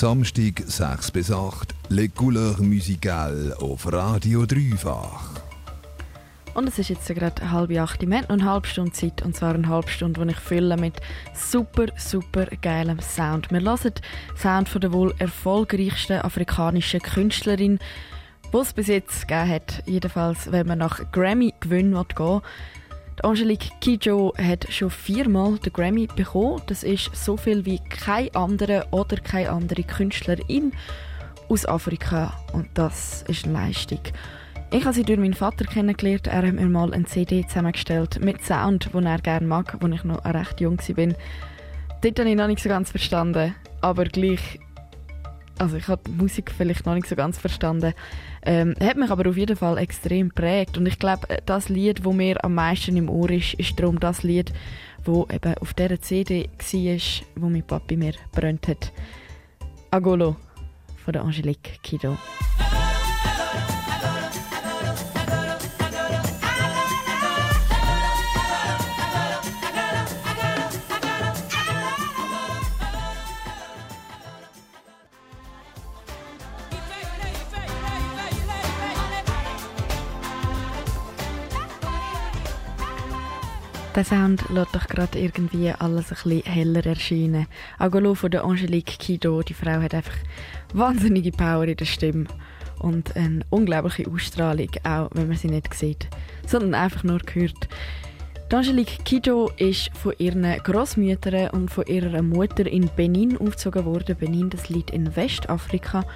Samstag 6 bis 8, Les Couleurs Musicales auf Radio Dreifach. Und es ist jetzt gerade halb acht. Wir haben noch eine halbe Stunde Zeit, und zwar eine halbe Stunde, die ich fülle mit super, super geilem Sound. Wir hören Sound von der wohl erfolgreichsten afrikanischen Künstlerin, die es bis jetzt gegeben hat. Jedenfalls, wenn man nach Grammy-Gewinn gehen will. Angelique Kidjo hat schon viermal den Grammy bekommen. Das ist so viel wie kein andere oder keine andere Künstlerin aus Afrika. Und das ist eine Leistung. Ich habe sie durch meinen Vater kennengelernt. Er hat mir mal eine CD zusammengestellt mit Sound, den er gerne mag, als ich noch recht jung war. Dort habe ich noch nicht so ganz verstanden, aber gleich also ich habe die Musik vielleicht noch nicht so ganz verstanden, ähm, hat mich aber auf jeden Fall extrem prägt und ich glaube, das Lied, wo mir am meisten im Ohr ist, ist darum das Lied, wo eben auf dieser CD war, wo mein Papi mir brennt hat. Agolo von der Angelique Kido. Der Sound lässt doch gerade irgendwie alles ein bisschen heller erscheinen. Agolo von der Angelique Kido, die Frau hat einfach wahnsinnige Power in der Stimme und eine unglaubliche Ausstrahlung, auch wenn man sie nicht sieht, sondern einfach nur hört. Angelique Kido ist von ihren Großmüttern und von ihrer Mutter in Benin aufgezogen worden. Benin, das liegt in Westafrika.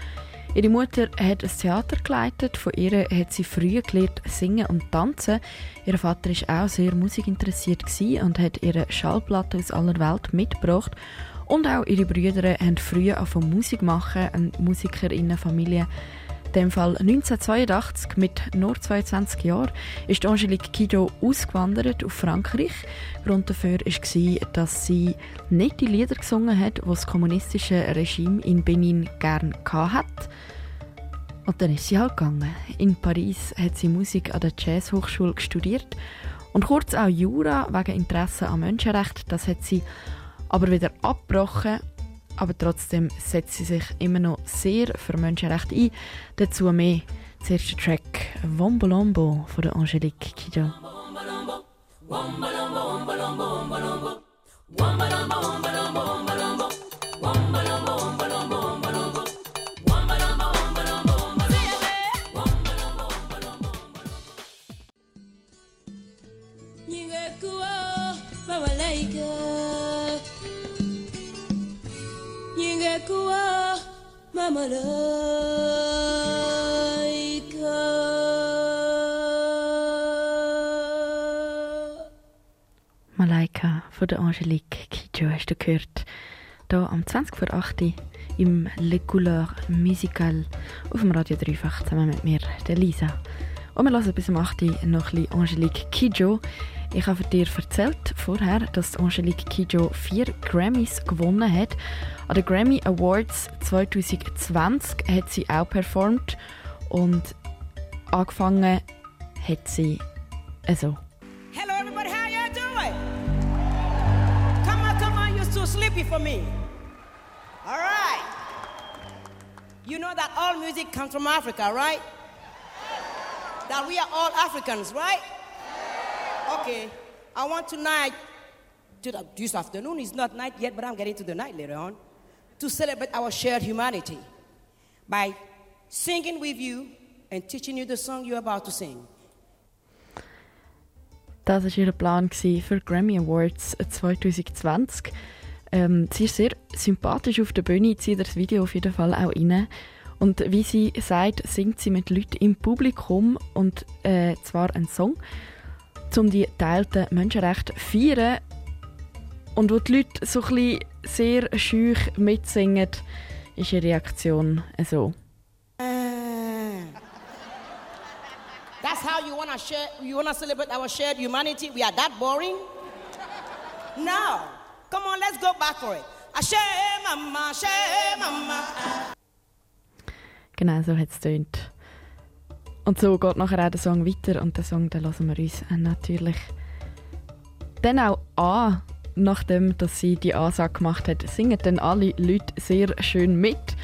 Ihre Mutter hat ein Theater geleitet. Von ihr hat sie früh gelernt singen und tanzen. Ihr Vater war auch sehr musikinteressiert und hat ihre Schallplatten aus aller Welt mitgebracht. Und auch ihre Brüder haben früh von Musik machen, eine Musikerinnenfamilie. In dem Fall 1982, mit nur 22 Jahren, ist Angelique Kido ausgewandert auf Frankreich. Grund dafür war, dass sie nicht die Lieder gesungen hat, die das kommunistische Regime in Benin gern hatte. Und dann ist sie halt gegangen. In Paris hat sie Musik an der Jazzhochschule studiert und kurz auch Jura wegen Interesse an Menschenrechten. Das hat sie aber wieder abgebrochen aber trotzdem setzt sie sich immer noch sehr für Menschenrechte ein. Dazu mehr. Der Track Wombolombo von der Angelique Kidjo. Ningekuwa ningekuwa mamalaika. Malaika von der Angelique Kidjo hast du gehört. Hier am 20 vor 8 im Le Couleur Musical auf dem Radio Dreifach zusammen mit mir, der Lisa. Und wir hören bis zum 8 noch ein bisschen Angelique Kidjo. Ich habe dir erzählt vorher, dass Angelique Kidjo vier Grammys gewonnen hat. An den Grammy Awards 2020 hat sie auch performt und angefangen hat sie also. Hello everybody, how you doing? Come on, come on, you're too sleepy for me. All right. You know that all music comes from Africa, right? That we are all Africans, right? Okay, I want tonight, to this afternoon, it's not night yet, but I'm getting to the night later on, to celebrate our shared humanity by singing with you and teaching you the song you're about to sing. Das war ihr Plan für Grammy Awards 2020. Ähm, sie ist sehr sympathisch auf der Bühne, zieht das Video auf jeden Fall auch rein. Und wie sie sagt, singt sie mit Leuten im Publikum und äh, zwar einen Song um die geteilten Menschenrechte zu feiern. Und wo die Leute so ein sehr schüch mitsingen, ist ihre Reaktion so. That's how you wanna share you wanna celebrate our shared humanity? We are that boring? No. Come on, let's go back for it. Share mama, share mama. Genau so hat es tönt. Und so geht nachher auch der Song weiter und den Song den lassen wir uns natürlich dann auch an. nachdem dass sie die Ansage gemacht hat, singen dann alle Leute sehr schön mit.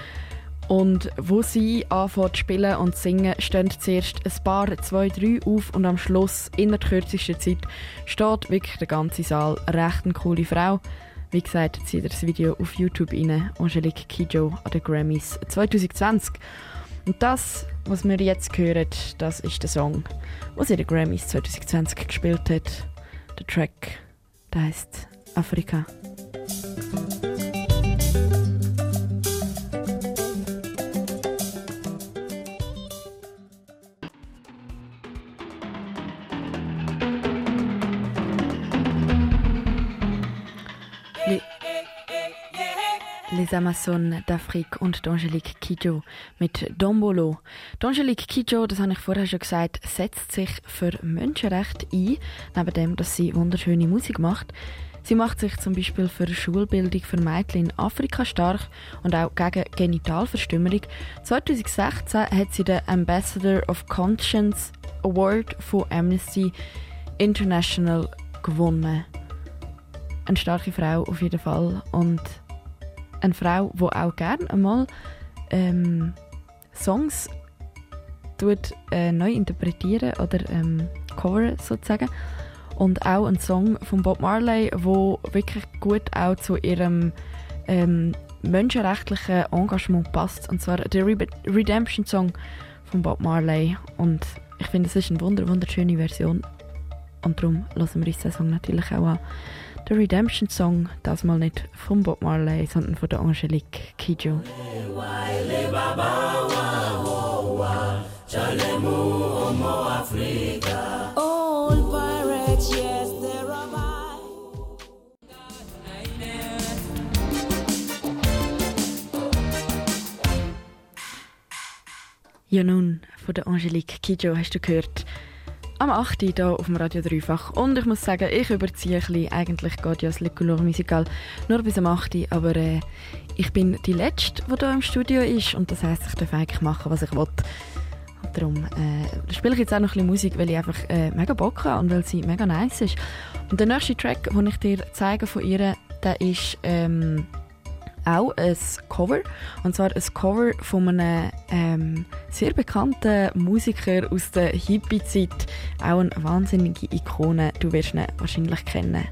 Und wo sie anfängt zu spielen und zu singen, stehen zuerst ein paar, zwei, drei auf und am Schluss, in der kürzesten Zeit, steht wirklich der ganze Saal. Recht eine coole Frau. Wie gesagt, zieht das Video auf YouTube rein. Angelique Kidjo an den Grammys 2020. Und das, was wir jetzt hören, das ist der Song, den sie den Grammys 2020 gespielt hat. Der Track, der heißt Afrika. Les Amazones d'Afrique und Angelique Kidjo mit Dombolo. Angelique Kidjo, das habe ich vorher schon gesagt, setzt sich für Menschenrechte ein, neben dem, dass sie wunderschöne Musik macht. Sie macht sich zum Beispiel für Schulbildung für Mädchen in Afrika stark und auch gegen Genitalverstümmelung. 2016 hat sie den Ambassador of Conscience Award von Amnesty International gewonnen. Eine starke Frau auf jeden Fall und eine Frau, die auch gerne einmal ähm, Songs tut, äh, neu interpretieren oder ähm, covern sozusagen. Und auch ein Song von Bob Marley, wo wirklich gut auch zu ihrem ähm, menschenrechtlichen Engagement passt. Und zwar der Re Redemption Song von Bob Marley. Und ich finde, es ist eine wunder wunderschöne Version. Und darum lassen wir uns den Song natürlich auch an. Der Redemption Song, das mal nicht von Bob Marley, sondern von der Angelique Kidjo. Ja nun, von der Angelique Kidjo hast du gehört. Am 8. hier auf dem Radio Dreifach. Und ich muss sagen, ich überziehe ein bisschen. Eigentlich geht ja das Le Couleur Musical nur bis am 8. Aber äh, ich bin die Letzte, die hier im Studio ist. Und das heisst, ich darf eigentlich machen, was ich will. Und darum äh, spiele ich jetzt auch noch ein bisschen Musik, weil ich einfach äh, mega Bock habe und weil sie mega nice ist. Und der nächste Track, den ich dir zeige von ihr, der ist... Ähm, auch ein Cover. Und zwar ein Cover von einem ähm, sehr bekannten Musiker aus der Hippie-Zeit. Auch eine wahnsinnige Ikone. Du wirst ihn wahrscheinlich kennen.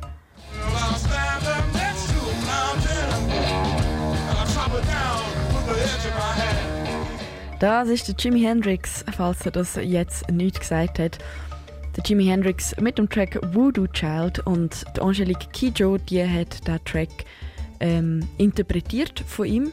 Das ist der Jimi Hendrix, falls er das jetzt nicht gesagt hat. Der Jimi Hendrix mit dem Track Voodoo Child und die Angelique Kidjo, die hat den Track ähm, interpretiert von ihm.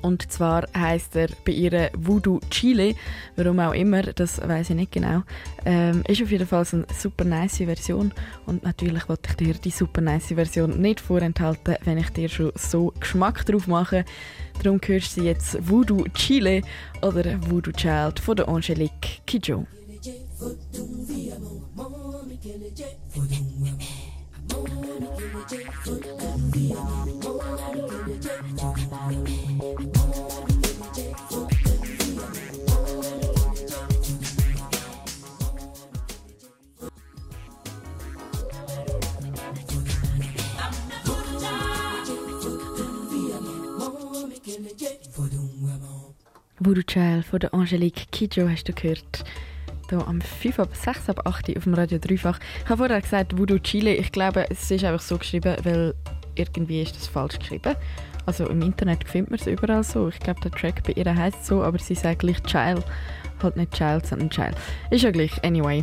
Und zwar heißt er bei ihr Voodoo Chile, warum auch immer, das weiß ich nicht genau. Ähm, ist auf jeden Fall so eine super nice Version und natürlich wollte ich dir die super nice Version nicht vorenthalten, wenn ich dir schon so Geschmack drauf mache. Darum hörst du jetzt Voodoo Chile oder Voodoo Child von der Angelique Kidjo. Voodoo Child von der Angelique Kidjo hast du gehört. Hier am 5 ab 6 ab 8 auf dem Radio Dreifach. Ich habe vorher gesagt Voodoo Chile. Ich glaube, es ist einfach so geschrieben, weil irgendwie ist das falsch geschrieben. Also im Internet findet man es überall so. Ich glaube, der Track bei ihr heißt so, aber sie sagt gleich Child. Halt nicht Child, sondern Child. Ist ja gleich. Anyway.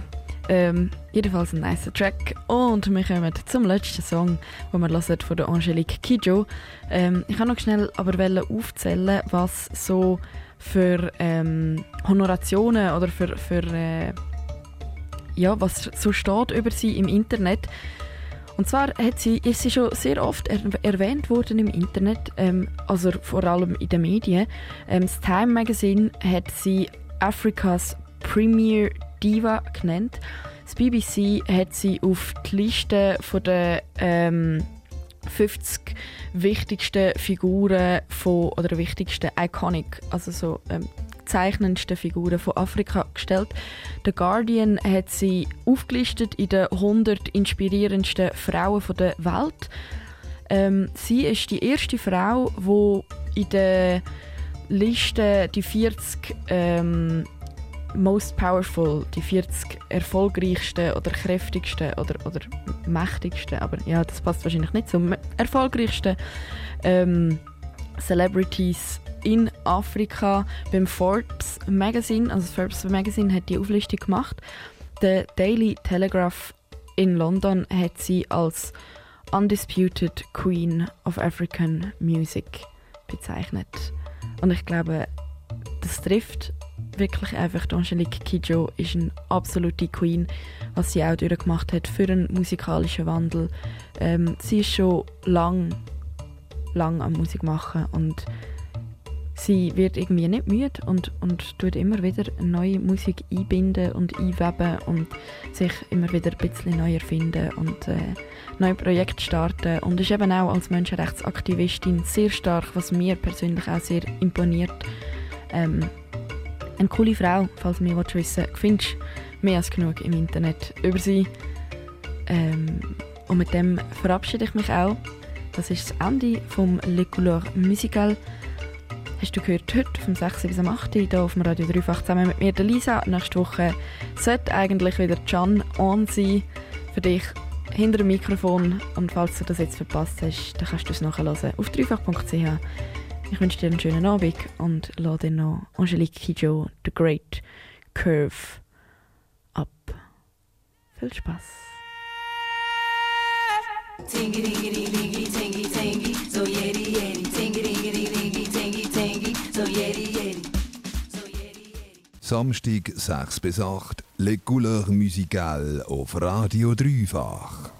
Ähm, jedenfalls ein nicer Track. Und wir kommen zum letzten Song, den wir hören von der Angelique Kidjo. Ähm, ich kann noch schnell aber aufzählen, was so für ähm, Honorationen oder für, für äh, ja, was so steht über sie im Internet. Und zwar hat sie, ist sie schon sehr oft er erwähnt worden im Internet, ähm, also vor allem in den Medien. Ähm, das Time Magazine hat sie Afrikas Premier Diva genannt. Das BBC hat sie auf die Liste der ähm, 50 wichtigsten Figuren von, oder wichtigsten Iconic, also so ähm, zeichnendsten Figuren von Afrika gestellt. The Guardian hat sie aufgelistet in den 100 inspirierendsten Frauen der Welt. Ähm, sie ist die erste Frau, die in der Liste die 40 ähm, most powerful, die 40 erfolgreichsten oder kräftigsten oder, oder mächtigsten, aber ja, das passt wahrscheinlich nicht zum erfolgreichsten ähm, Celebrities in Afrika beim Forbes Magazine, also das Forbes Magazine hat die Auflistung gemacht. Der Daily Telegraph in London hat sie als Undisputed Queen of African Music bezeichnet. Und ich glaube, das trifft wirklich einfach. Angelique Kidjo ist eine absolute Queen, was sie auch durchgemacht hat für einen musikalischen Wandel. Ähm, sie ist schon lang, lang am Musik machen und sie wird irgendwie nicht müde und, und tut immer wieder neue Musik einbinden und einweben und sich immer wieder ein bisschen neu erfinden und äh, neue Projekte starten und ist eben auch als Menschenrechtsaktivistin sehr stark, was mir persönlich auch sehr imponiert. Ähm, eine coole Frau, falls du mehr wissen willst, findest mehr als genug im Internet über sie. Ähm, und mit dem verabschiede ich mich auch. Das ist das Ende vom Le Couleur Musical. Hast du gehört, heute vom 6. bis am 8. hier auf dem Radio 3 zusammen mit mir, der Lisa. Nächste Woche sollte eigentlich wieder Can on sein für dich hinter dem Mikrofon. Und falls du das jetzt verpasst hast, dann kannst du es nachhören auf dreifach.ch. Ich wünsche dir einen schönen Abend und lade dir noch Angelique Kidjo, The Great Curve, ab. Viel Spaß! Tingy dingy dingy tingy tingy, so yeti yeti. Tingy dingy dingy tingy tingy, so yeti yeti. Samstag 6 bis 8, Les Couleurs Musicales auf Radio Dreifach.